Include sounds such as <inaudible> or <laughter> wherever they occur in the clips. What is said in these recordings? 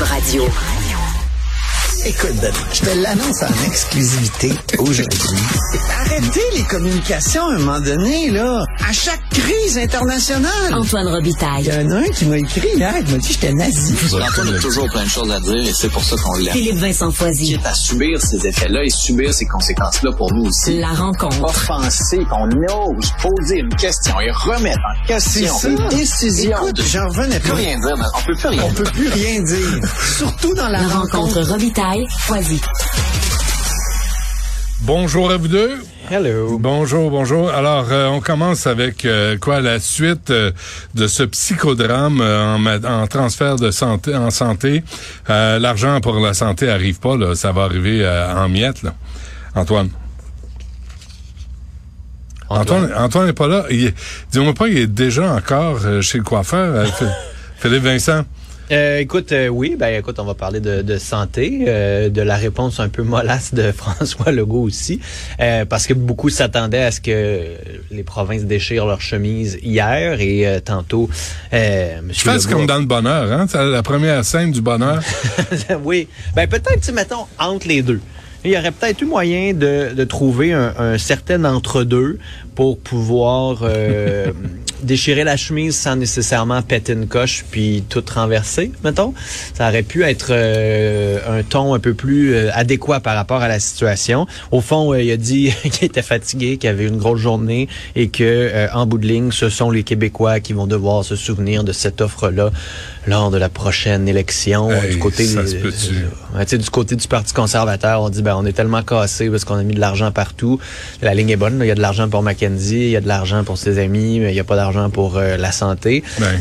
Radio. Écoute, Ben, je te l'annonce en exclusivité aujourd'hui. Arrêtez les communications à un moment donné, là. À chaque crise internationale. Antoine Il Robitaille. y en a un qui m'a écrit hier, il m'a dit que j'étais nazi. Antoine a toujours plein de choses à dire et c'est pour ça qu'on l'aime. Philippe Vincent Foisy. à subir ces effets-là et subir ces conséquences-là pour nous aussi. La rencontre. Offenser, qu'on ose poser une question et remettre en question C'est ça. une décision. Écoute, de... j'en revenais peut pas. rien dire, mais on peut plus rien On peut plus rien dire. Surtout dans la, La rencontre Robitaille. Foisy. Bonjour à vous deux. Hello. Bonjour, bonjour. Alors, euh, on commence avec euh, quoi la suite euh, de ce psychodrame euh, en, transfert de santé en santé. Euh, L'argent pour la santé arrive pas, là, ça va arriver euh, en miettes. Là. Antoine. Antoine, Antoine n'est pas là. Il est- Dis-moi pas, il est déjà encore chez le coiffeur. Ph- <laughs> Philippe Vincent. Euh, écoute, euh, oui, ben écoute, on va parler de, de santé, euh, de la réponse un peu mollasse de <laughs> François Legault aussi, euh, parce que beaucoup s'attendaient à ce que les provinces déchirent leurs chemises hier et euh, tantôt, euh, Je Monsieur fais Legault- comme dans le bonheur, hein? La première scène du bonheur. <laughs> oui. Ben peut-être, mettons, entre les deux. Il y aurait peut-être eu moyen de, de trouver un, un certain entre-deux pour pouvoir euh, <laughs> déchirer la chemise sans nécessairement péter une coche puis tout renverser, mettons. Ça aurait pu être euh, un ton un peu plus euh, adéquat par rapport à la situation. Au fond, euh, il a dit <laughs> qu'il était fatigué, qu'il avait une grosse journée et que euh, en bout de ligne, ce sont les Québécois qui vont devoir se souvenir de cette offre-là lors de la prochaine élection Hey, du côté des- sais, du côté du Parti conservateur, on dit ben on est tellement cassé parce qu'on a mis de l'argent partout. La ligne est bonne, là. il y a de l'argent pour Mackenzie, il y a de l'argent pour ses amis, mais il n'y a pas d'argent pour euh, la santé. Ben,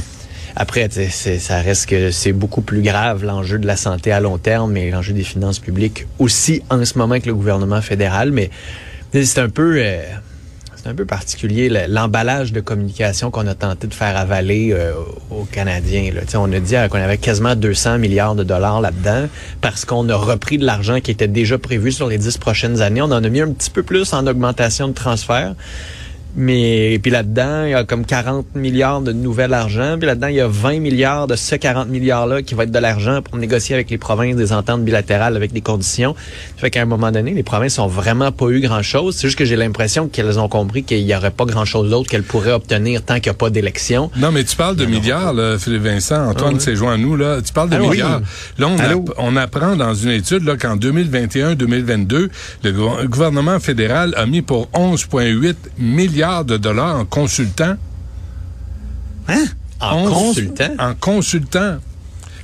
Après, ça reste que c'est beaucoup plus grave l'enjeu de la santé à long terme et l'enjeu des finances publiques aussi en ce moment que le gouvernement fédéral. Mais c'est un peu, euh, c'est un peu particulier le- l'emballage de communication qu'on a tenté de faire avaler euh, aux Canadiens. Là. On a dit euh, qu'on avait quasiment 200 milliards de dollars là-dedans parce qu'on a repris de l'argent qui était déjà prévu sur les dix prochaines années. On en a mis un petit peu plus en augmentation de transfert. Mais puis là-dedans, il y a comme 40 milliards de nouvel argent. Puis là-dedans, il y a 20 milliards de ce 40 milliards-là qui va être de l'argent pour négocier avec les provinces des ententes bilatérales avec des conditions. Ça fait qu'à un moment donné, les provinces ont vraiment pas eu grand-chose. C'est juste que j'ai l'impression qu'elles ont compris qu'il y aurait pas grand-chose d'autre qu'elles pourraient obtenir tant qu'il n'y a pas d'élection. Non, mais tu parles de milliards, là, Philippe Vincent. Antoine Ah oui. s'est joint à nous, là. Tu parles de Allô? milliards. Là, on, on apprend dans une étude là, qu'en 2021-2022, le gouver- gouvernement fédéral a mis pour 11,8 milliards de dollars en consultant. Hein? En 11 consultant? En consultant.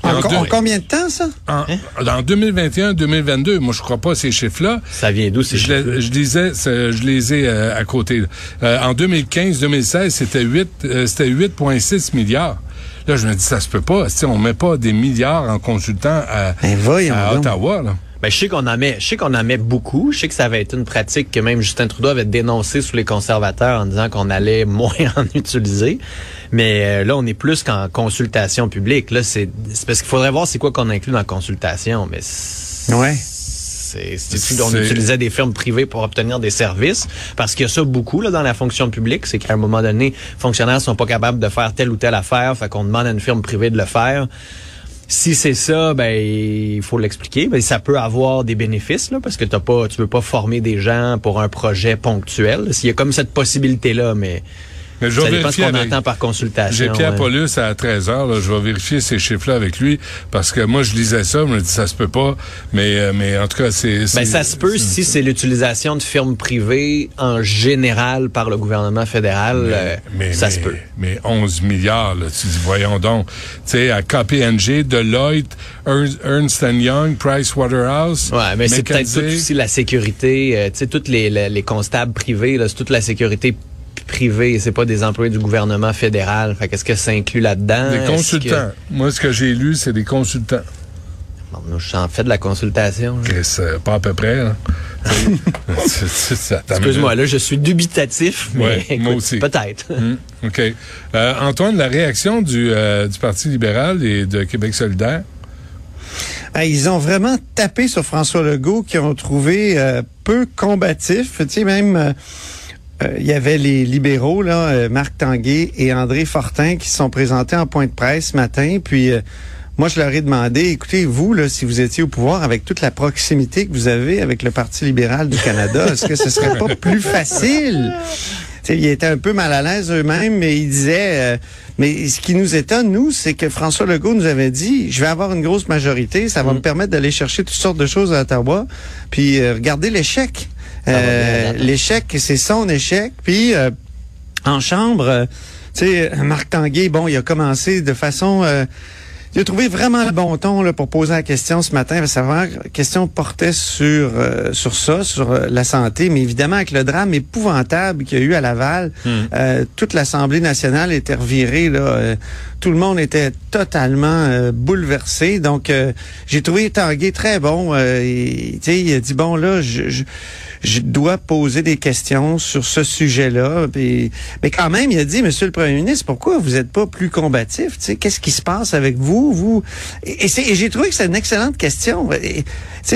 En, en co- deux- en combien de temps, ça? en- Dans 2021-2022, moi, je crois pas à ces chiffres-là. Ça vient d'où ces Je, chiffres les- je lisais, c'est- je les ai euh, à côté. Euh, en 2015-2016, c'était 8, euh, c'était 8,6 milliards. Là, je me dis, ça se peut pas. Si on met pas des milliards en consultant à, Ben, à. Ottawa, là. Ben, je sais qu'on en met, je sais qu'on en met beaucoup. Je sais que ça avait été une pratique que même Justin Trudeau avait dénoncé sous les conservateurs en disant qu'on allait <laughs> moins en utiliser. Mais euh, là, on est plus qu'en consultation publique. Là, c'est c'est parce qu'il faudrait voir c'est quoi qu'on inclut dans la consultation. Mais c'est- Ouais. c'est, on utilisait des firmes privées pour obtenir des services? Parce qu'il y a ça beaucoup là dans la fonction publique, c'est qu'à un moment donné, les fonctionnaires sont pas capables de faire telle ou telle affaire, fait qu'on demande à une firme privée de le faire. Si c'est ça, ben il faut l'expliquer. Ben, ça peut avoir des bénéfices là, parce que t'as pas, tu veux pas former des gens pour un projet ponctuel. S'il y a comme cette possibilité là, mais Mais je ça vais dépend de ce vérifier qu'on avec- entend par consultation. J'ai Pierre ouais. Paulus à 13h, là, je vais vérifier ces chiffres-là avec lui, parce que moi, je lisais ça, je me dis, ça se peut pas, mais, euh, mais en tout cas, c'est... Ben, ça se peut si c'est l'utilisation de firmes privées en général par le gouvernement fédéral. euh, Mais, ça mais- se peut. Mais 11 milliards, là, tu dis, voyons donc. Tu sais, à KPNG, Deloitte, Ernst Young, Price Waterhouse. Ouais, mais c'est peut-être aussi la sécurité. euh, tu sais, toutes les, les, les constables privés, c'est toute la sécurité p- privée. C'est pas des employés du gouvernement fédéral. Fait qu'est-ce que ça inclut là-dedans? Des consultants. Moi, ce que j'ai lu, c'est des consultants. Bon, nous, je en fais de la consultation. euh, pas à peu près, <laughs> <laughs> t'amène- Excuse-moi, là, je suis dubitatif, mais Ouais, <laughs> écoute, moi aussi. peut-être. Hum, OK. Euh, Antoine, la réaction du, euh, du Parti libéral et de Québec solidaire? Ah, ils ont vraiment tapé sur François Legault, qui ont trouvé euh, peu combatif. Tu sais, même, euh, euh, il y avait les libéraux, là, euh, Marc Tanguay et André Fortin, qui se sont présentés en point de presse ce matin. Puis, euh, moi, je leur ai demandé, écoutez, vous, là, si vous étiez au pouvoir, avec toute la proximité que vous avez avec le Parti libéral du Canada, est-ce que ce serait pas plus facile? T'sais, ils étaient un peu mal à l'aise eux-mêmes, mais ils disaient... euh, mais ce qui nous étonne, nous, c'est que François Legault nous avait dit, je vais avoir une grosse majorité, ça va me permettre d'aller chercher toutes sortes de choses à Ottawa, puis euh, regardez l'échec. Bien, Euh, attends. l'échec, c'est son échec, puis... euh, en chambre, euh, tu sais, Marc Tanguay, bon, il a commencé de façon... euh, il a trouvé vraiment le bon ton là, pour poser la question ce matin. parce que La question portait sur euh, sur ça, sur euh, la santé, mais évidemment avec le drame épouvantable qu'il y a eu à Laval, euh, toute l'Assemblée nationale était revirée. Là, euh, tout le monde était totalement euh, bouleversé. Donc, euh, j'ai trouvé Tanguay très bon. Euh, et, il a dit bon là, je, dois poser des questions sur ce sujet-là. Mais quand même, il a dit, Monsieur le Premier ministre, pourquoi vous n'êtes pas plus combatif qu'est-ce qui se passe avec vous, vous Et, et et j'ai trouvé que c'est une excellente question. Et,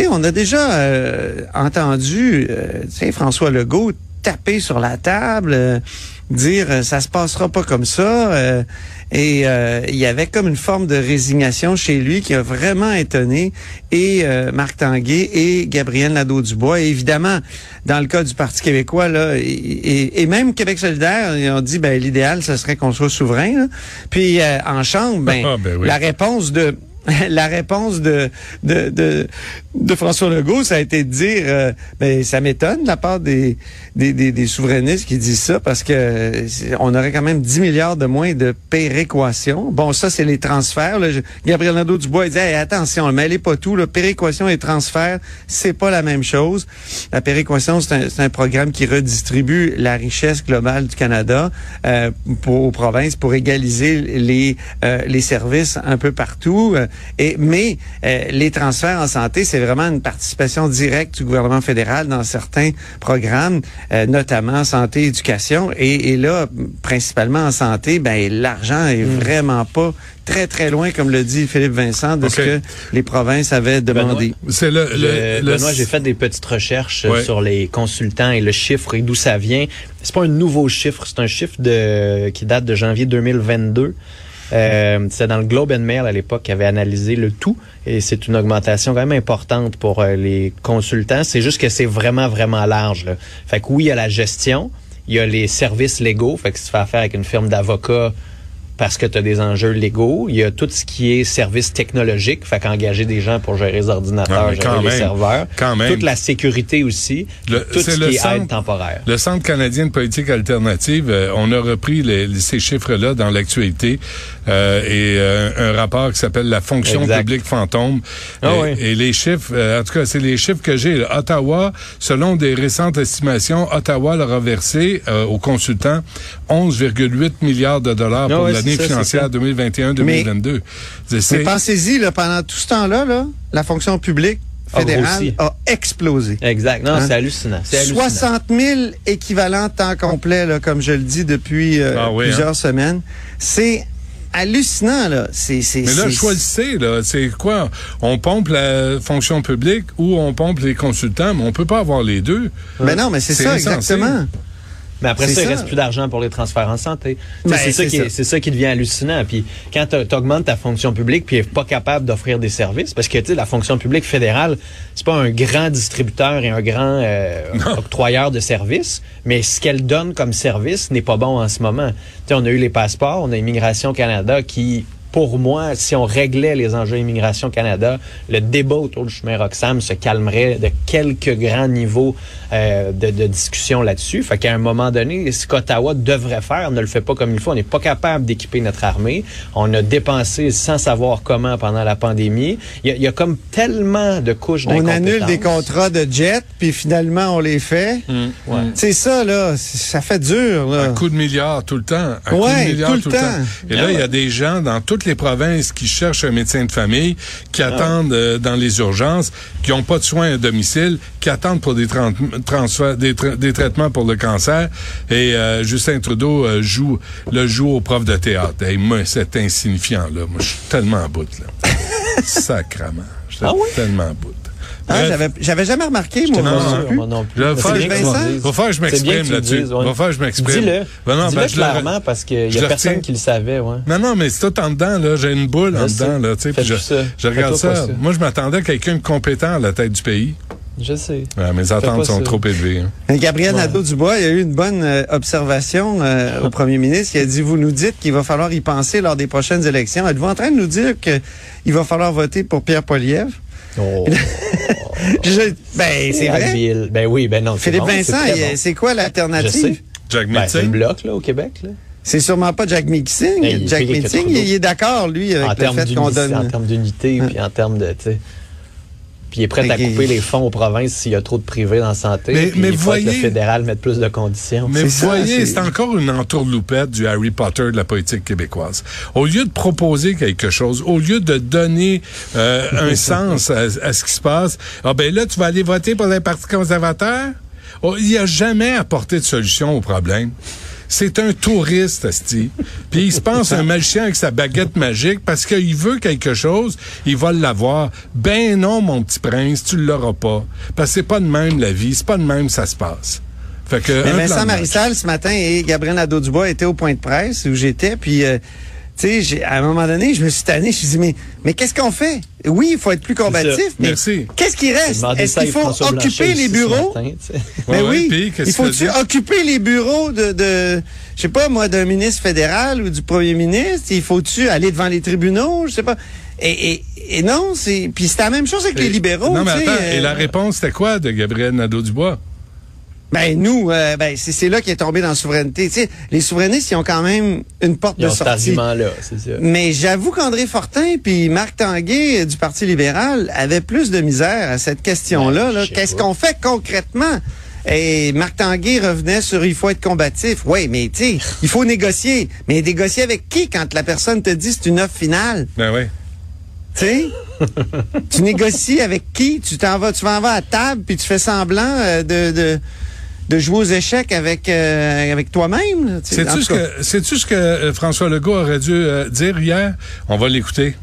on a déjà euh, entendu, euh, François Legault taper sur la table, dire ça se passera pas comme ça. Et euh, il y avait comme une forme de résignation chez lui qui a vraiment étonné et euh, Marc Tanguay et Gabriel Nadeau-Dubois. Et évidemment, dans le cas du Parti québécois, là, et, et- et même Québec solidaire, ils ont dit ben l'idéal, ce serait qu'on soit souverain. là. Puis euh, en chambre, ben, Ah, ben oui. la réponse de <laughs> la réponse de, de, de, de François Legault, ça a été de dire, euh, ben, ça m'étonne de la part des, des, des, des souverainistes qui disent ça parce que euh, on aurait quand même 10 milliards de moins de péréquation. Bon, ça, c'est les transferts. Là. Gabriel Nadeau-Dubois, il dit, Hey, attention, ne mêlez pas tout. Là. Péréquation et transfert, c'est pas la même chose. La péréquation, c'est un, un programme qui redistribue la richesse globale du Canada euh, pour, aux provinces pour égaliser les, euh, les services un peu partout. Et, mais euh, les transferts en santé, c'est vraiment une participation directe du gouvernement fédéral dans certains programmes, euh, notamment santé, éducation. Et, et là, principalement en santé, ben l'argent est vraiment pas très très loin, comme le dit Philippe Vincent, de ce que les provinces avaient demandé. C'est le, le, Je- le- Benoît, j'ai fait des petites recherches euh, Ouais. sur les consultants et le chiffre et d'où ça vient. C'est pas un nouveau chiffre, c'est un chiffre de qui date de janvier 2022. Euh, c'est dans le Globe and Mail à l'époque qui avait analysé le tout et c'est une augmentation quand même importante pour euh, les consultants. C'est juste que c'est vraiment vraiment large. Là. Fait que oui, il y a la gestion, il y a les services légaux. Fait que si tu fais affaire avec une firme d'avocats parce que tu as des enjeux légaux. Il y a tout ce qui est service technologique, fait qu'engager des gens pour gérer les ordinateurs, Ah, gérer les serveurs. quand même. Toute la sécurité aussi. Le- tout c'est ce le qui est centre- aide temporaire. Le Centre canadien de politique alternative, euh, on a repris les- les- ces chiffres-là dans l'actualité euh, et euh, un rapport qui s'appelle la fonction Exact. publique fantôme. Ah et, oui. et les chiffres, euh, en tout cas, c'est les chiffres que j'ai. Ottawa, selon des récentes estimations, Ottawa leur a versé euh, aux consultants 11,8 milliards de dollars Ah pour oui, l'année financière ça. 2021-2022. C'est- Mais pensez-y, là, pendant tout ce temps-là, là, la fonction publique A fédérale a explosé. Exact. Non, Hein? c'est hallucinant. C'est hallucinant. 60 000 équivalents temps complet, là, comme je le dis depuis euh, Ah oui, plusieurs hein? semaines. C'est hallucinant, là. C'est, c'est, Mais là, choisissez, là. C'est quoi? On pompe la fonction publique ou on pompe les consultants, mais on peut pas avoir les deux. Mais non, mais c'est C'est ça, insensé. exactement. Mais après ça, il reste plus d'argent pour les transferts en santé. Ben, c'est ça, qui ça. est- c'est ça qui devient hallucinant. Puis quand tu augmentes ta fonction publique puis est pas capable d'offrir des services, parce que tu sais, la fonction publique fédérale, c'est pas un grand distributeur et un grand euh, <laughs> octroyeur de services, mais ce qu'elle donne comme service n'est pas bon en ce moment. Tu sais, on a eu les passeports, on a Immigration Canada qui pour moi, si on réglait les enjeux Immigration Canada, le débat autour du chemin Roxham se calmerait de quelques grands niveaux euh, de, de discussion là-dessus. Fait qu'à un moment donné, ce qu'Ottawa devrait faire, on ne le fait pas comme il faut. On n'est pas capable d'équiper notre armée. On a dépensé sans savoir comment pendant la pandémie. Il y a, il y a comme tellement de couches On annule des contrats de jet, puis finalement, on les fait. Ouais. C'est ça, là. Ça fait dur, là. Un coup de milliard tout le temps. Un coup Ouais, de milliard tout le temps. Et là, il y a des gens dans toutes les provinces qui cherchent un médecin de famille, qui attendent euh, dans les urgences, qui n'ont pas de soins à domicile, qui attendent pour des, tran- transferts, des, tra- des traitements pour le cancer. Et euh, Justin Trudeau euh, joue le joue au prof de théâtre. Et moi, c'est insignifiant, là. Moi, je suis tellement à bout, là. <laughs> Sacrement. J'étais Ah oui? tellement à bout. Ah, j'avais, j'avais jamais remarqué, moi. Non sûr, plus. non plus. Que faire je m'exprime là-dessus. Va faire que je m'exprime. Dis-le. Ben non, Dis-le ben, le- clairement parce qu'il y a personne retiens. qui le savait, ouais. Non, non, mais c'est tout en dedans, là. J'ai une boule en sais. dedans, là, tu sais. Je, plus ça. je regarde ça. Moi, je m'attendais à quelqu'un de compétent à la tête du pays. Je sais. Ouais, mes attentes sont ça. trop élevées. hein. Mais Gabriel Ouais. Nadeau-Dubois, il y a eu une bonne euh, observation euh, au <laughs> premier ministre qui a dit, vous nous dites qu'il va falloir y penser lors des prochaines élections. Êtes-vous en train de nous dire qu'il va falloir voter pour Pierre Poilievre? Oh. <laughs> Je- ben, c'est vrai. habile. Ben oui, ben non. c'est Philippe bon, Vincent, bon. c'est quoi Je l'alternative? sais. Jack Ben, c'est le bloc, là, au Québec, là. C'est sûrement pas Jack Meeting. Ben, Jack Meeting, il est d'accord, lui, en avec le termes fait qu'on d'unité, en donne... termes d'unité, puis en termes de, tu sais. Puis il est prêt à couper les fonds aux provinces s'il y a trop de privés dans la santé. Mais- mais il faut que le voyez- fédéral mette plus de conditions. Mais C'est vous ça, voyez, c'est- c'est encore une entourloupette du Harry Potter de la politique québécoise. Au lieu de proposer quelque chose, au lieu de donner euh, un <laughs> sens à, à ce qui se passe, ah ben là, tu vas aller voter pour les partis conservateurs? Oh, il a jamais apporté de solution au problème. C'est un touriste, Asti. Puis il se pense un magicien avec sa baguette magique parce qu'il veut quelque chose, il va l'avoir. Ben non, mon petit prince, tu l'auras pas. Parce que c'est pas de même la vie, c'est pas de même ça se passe. Fait que, Mais Vincent. Marissal, ce matin, et Gabriel Nadeau-Dubois étaient au point de presse où j'étais, puis... euh, tu sais, j'ai- à un moment donné, je me suis tanné, je me suis dit, mais, mais qu'est-ce qu'on fait? Oui, il faut être plus combatif, mais Merci. qu'est-ce qui reste? Est-ce qu'il faut François occuper les bureaux? matin. Ben Ouais, ouais, oui. puis, il faut-tu occuper les bureaux de, de je sais pas moi, d'un ministre fédéral ou du premier ministre? Il faut-tu aller devant les tribunaux? Je sais pas. Et, et, et non, c'est. Puis c'est la même chose avec les libéraux. Non, mais attends, euh, et la réponse, c'était quoi de Gabriel Nadeau-Dubois? Ben nous, euh, ben c'est c'est là qui est tombé dans la souveraineté. Tu sais, les souverainistes, ils ont quand même une porte Ils de ont cet sortie. argument-là, c'est ça. Mais j'avoue qu'André Fortin puis Marc Tanguay euh, du Parti libéral avaient plus de misère à cette question-là. Ouais, là. Qu'est-ce qu'on fait concrètement? Et Marc Tanguay revenait sur il faut être combatif. Oui, mais tu sais, il faut négocier. Mais négocier avec qui quand la personne te dit c'est une offre finale? Ben oui. Tu sais? tu négocies avec qui? Tu t'en vas, tu vas en vas à table puis tu fais semblant euh, de, de, de jouer aux échecs avec, euh, avec toi-même. ce sais-tu ce que euh, François Legault aurait dû euh, dire hier? On va l'écouter.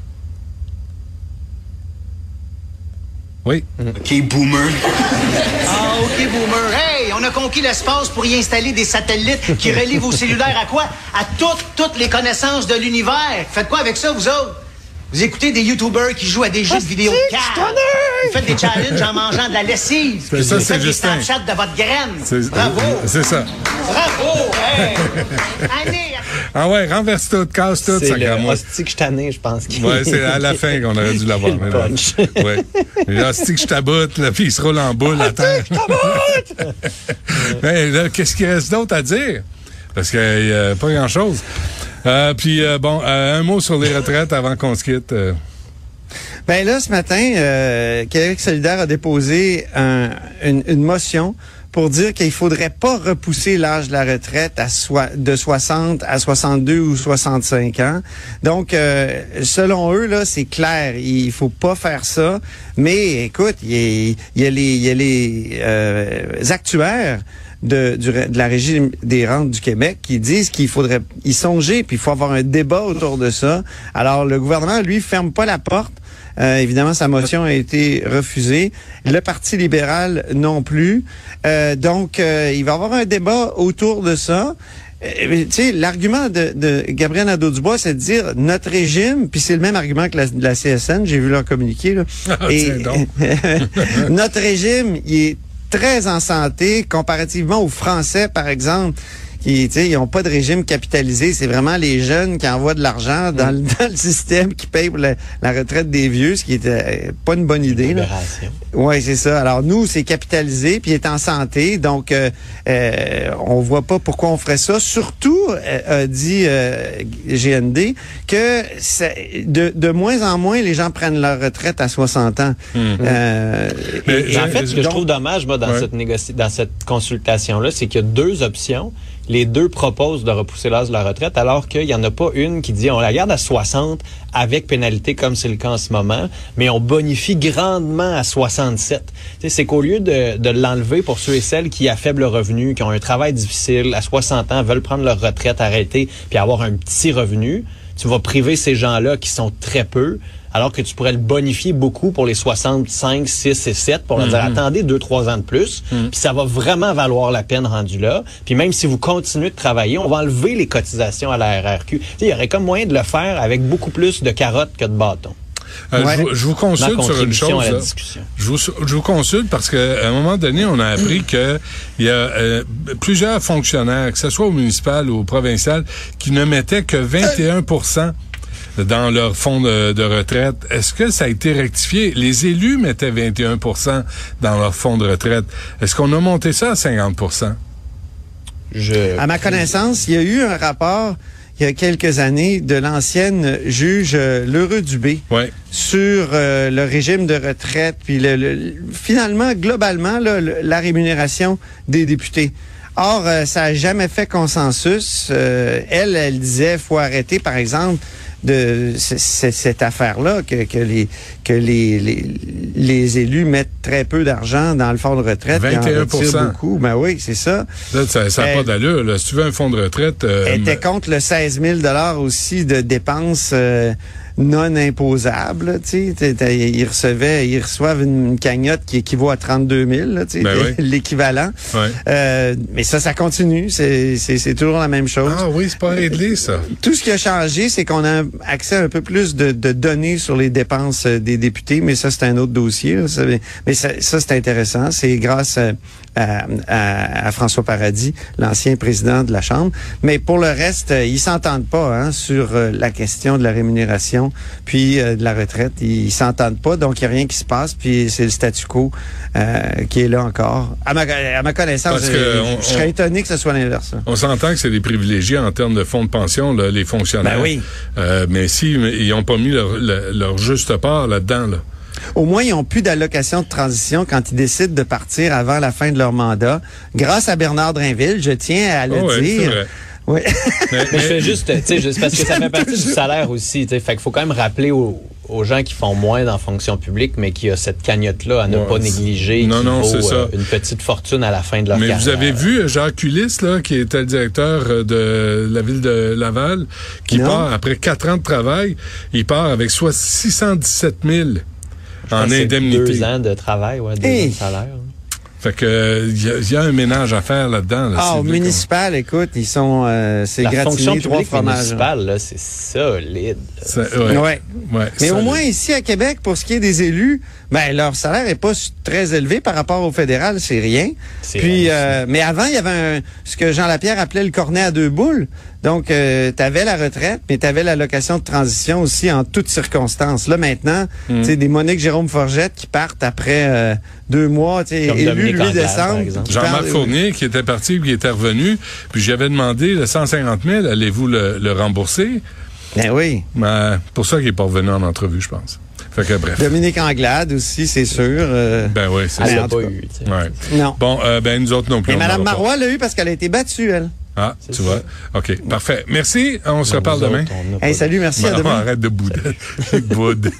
Oui. OK, boomer. Ah, OK, boomer. Hey, on a conquis l'espace pour y installer des satellites qui relient vos cellulaires à quoi? À toutes, toutes les connaissances de l'univers. Faites quoi avec ça, vous autres? Vous écoutez des YouTubers qui jouent à des jeux de vidéo de cave. Vous faites des challenges en mangeant de la lessive. C'est ça, Vous c'est faites des Justin. Snapchat de votre graine. C'est, Bravo. C'est ça. Bravo. Hey. <laughs> Année. Ah ouais, renverse tout, casse tout, C'est ça le moi. hostie que je tanné, je pense. Ouais, c'est à la fin qu'on aurait dû <laughs> l'avoir. Le punch. Ouais. <laughs> C'est que je taboute, là, puis il se roule en boule à terre. Mais là, qu'est-ce qu'il reste d'autre à dire? Parce qu'il n'y a pas grand-chose. Euh, puis, euh, bon, euh, un mot sur les retraites avant qu'on se quitte. Ben là, ce matin, Québec solidaire a déposé un- une, motion pour dire qu'il faudrait pas repousser l'âge de la retraite à de 60 à 62 ou 65 ans. Donc, selon eux, là, c'est clair, il faut pas faire ça. Mais écoute, il y a, les, actuaires de, du de la Régie des rentes du Québec qui disent qu'il faudrait y songer, puis il faut avoir un débat autour de ça. Alors, le gouvernement, lui, ferme pas la porte. Euh, évidemment, sa motion a été refusée. Le Parti libéral non plus. Euh, donc, euh, il va y avoir un débat autour de ça. Euh, tu sais, l'argument de, de Gabriel Nadeau-Dubois, c'est de dire notre régime, puis c'est le même argument que la, la CSN, j'ai vu leur communiqué, là. Ah, donc. <laughs> notre régime, il est très en santé comparativement aux Français, par exemple. Qui, tu sais, ils n'ont pas de régime capitalisé. C'est vraiment les jeunes qui envoient de l'argent dans, le, <laughs> dans le système qui payent pour la, la retraite des vieux, ce qui était pas une bonne idée. Là. Libération. Oui, c'est ça. Alors nous, c'est capitalisé, puis il est en santé, donc euh, euh, on voit pas pourquoi on ferait ça. Surtout, euh, a dit euh, GND, que c'est- de, de moins en moins les gens prennent leur retraite à 60 ans. Euh, Mais et- et en fait, ce que je trouve dommage, moi, dans Ouais. cette dans cette consultation-là, c'est qu'il y a deux options. Les deux proposent de repousser l'âge de la retraite, alors qu'il n'y en a pas une qui dit on la garde à 60 avec pénalité, comme c'est le cas en ce moment, mais on bonifie grandement à 67. Tu sais, c'est qu'au lieu de, de l'enlever pour ceux et celles qui, à faible revenu, qui ont un travail difficile, à 60 ans, veulent prendre leur retraite, arrêter, puis avoir un petit revenu, tu vas priver ces gens-là qui sont très peu, alors que tu pourrais le bonifier beaucoup pour les 65, 6 et 7 pour leur dire attendez deux, trois ans de plus, puis ça va vraiment valoir la peine rendu là. Puis même si vous continuez de travailler, on va enlever les cotisations à la RRQ. Il y aurait comme moyen de le faire avec beaucoup plus de carottes que de bâtons. Euh, Ouais. je, vous- je vous Ma consulte sur une chose. à la là. discussion. Je vous, je vous consulte parce qu'à un moment donné, on a appris que il y a euh, plusieurs fonctionnaires, que ce soit au municipal ou au provincial, qui ne mettaient que 21 dans leur fonds de, de retraite. Est-ce que ça a été rectifié? Les élus mettaient 21% dans leur fonds de retraite. Est-ce qu'on a monté ça à 50 Je, À ma connaissance, il y a eu un rapport il y a quelques années de l'ancienne juge euh, Lheureux Dubé sur euh, le régime de retraite, puis le, le- finalement, globalement, là, le- la rémunération des députés. Or, euh, ça n'a jamais fait consensus. Euh, elle, elle disait, faut arrêter, par exemple, de cette affaire-là, que, que les que les, les, les élus mettent très peu d'argent dans le fonds de retraite, puis en 21%. retirent beaucoup. Ben oui, c'est ça. Là, ça n'a Elle- pas d'allure. là. Si tu veux un fonds de retraite... euh, était contre le 16 000 aussi de dépenses euh, non imposables. Ils recevaient, ils reçoivent une cagnotte qui équivaut à 32 000, là, Ben <laughs> oui. l'équivalent. Ouais. Euh, mais ça, ça continue. C'est toujours la même chose. Ah oui, c'est pas réglé, ça. Tout ce qui a changé, c'est qu'on a accès à un peu plus de, de données sur les dépenses euh, des députés, mais ça, c'est un autre dossier. là. Ça, mais ça, ça, c'est intéressant. C'est grâce euh, à, à- à François Paradis, l'ancien président de la Chambre. Mais pour le reste, euh, ils s'entendent pas hein, sur euh, la question de la rémunération puis euh, de la retraite. Ils s'entendent pas, donc il n'y a rien qui se passe, puis c'est le statu quo euh, qui est là encore. À ma, à ma connaissance, Parce que on- je serais étonné que ce soit l'inverse. On s'entend que c'est des privilégiés en termes de fonds de pension, là, les fonctionnaires. Ben oui. Euh, mais si mais ils n'ont pas mis leur, leur- leur juste part là-dedans, là. Au moins, ils n'ont plus d'allocation de transition quand ils décident de partir avant la fin de leur mandat. Grâce à Bernard Drinville, je tiens à le Oh ouais, dire. vrai. Oui. <laughs> Mais, Mais je fais mais- juste, tu sais, juste parce que ça fait partie du <laughs> salaire aussi, tu sais. Fait qu'il faut quand même rappeler aux, aux gens qui font moins dans la fonction publique, mais qui a cette cagnotte-là à ne Ouais, pas négliger, non, non, c'est ça. euh, une petite fortune à la fin de leur mais carrière. vous avez vu Jacques Ulysse, là, qui était le directeur euh, de la ville de Laval, qui Non. part, après quatre ans de travail, il part avec soit 617 000 Je pense en que c'est indemnité. Deux ans de travail, ouais, deux Hey. ans de salaire. Fait que il y, a- il y a un ménage à faire là-dedans. Là, Ah, au municipal, écoute, ils sont, euh, c'est gratiné, trois publique fromages. municipale, là, c'est solide. Ça- ouais. Ouais. Ouais, Mais au moins ici à Québec, pour ce qui est des élus, ben leur salaire est pas très élevé par rapport au fédéral, c'est rien. C'est Puis, euh, mais avant, il y avait un, ce que Jean Lapierre appelait le cornet à deux boules. Donc, euh, tu avais la retraite, mais tu avais l'allocation de transition aussi en toutes circonstances. Là, maintenant, Hmm. tu sais, des Monique Jérôme Forgette qui partent après euh, deux mois, tu sais, Dominique le 8 Anglade, par décembre. Jean-Marc Fournier qui était parti, qui était revenu, puis j'avais demandé le 150 000, allez-vous le, le rembourser? Ben oui. Ben, pour ça qu'il est pas revenu en entrevue, je pense. Fait que bref. Dominique Anglade aussi, c'est sûr. euh, Ben oui, c'est Elle ça. l'a tout pas cas. eu, tu sais. Ouais. non. Bon, euh, ben nous autres non plus. Mais Mme. Marois l'a eu parce qu'elle a été battue, elle. Ah, tu vois. OK, parfait. Merci. On se reparle demain. Hey, salut, merci, à demain. arrête de bouder. <laughs> Boude.